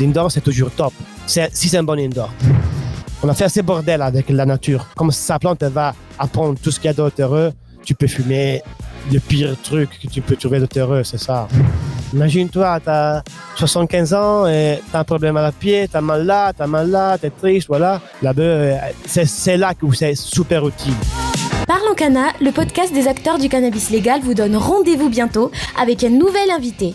L'indoor, c'est toujours top. C'est, si c'est un bon indoor. On a fait assez bordel avec la nature. Comme sa plante elle va apprendre tout ce qu'il y a d'autre tu peux fumer le pire truc que tu peux trouver d'autre heureux, c'est ça. Imagine-toi, tu as 75 ans et tu un problème à la pied, tu as mal là, tu as mal là, tu triste, voilà. La bœuf, euh, c'est, là où c'est super utile. Parlons Cana, le podcast des acteurs du cannabis légal vous donne rendez-vous bientôt avec un nouvel invité.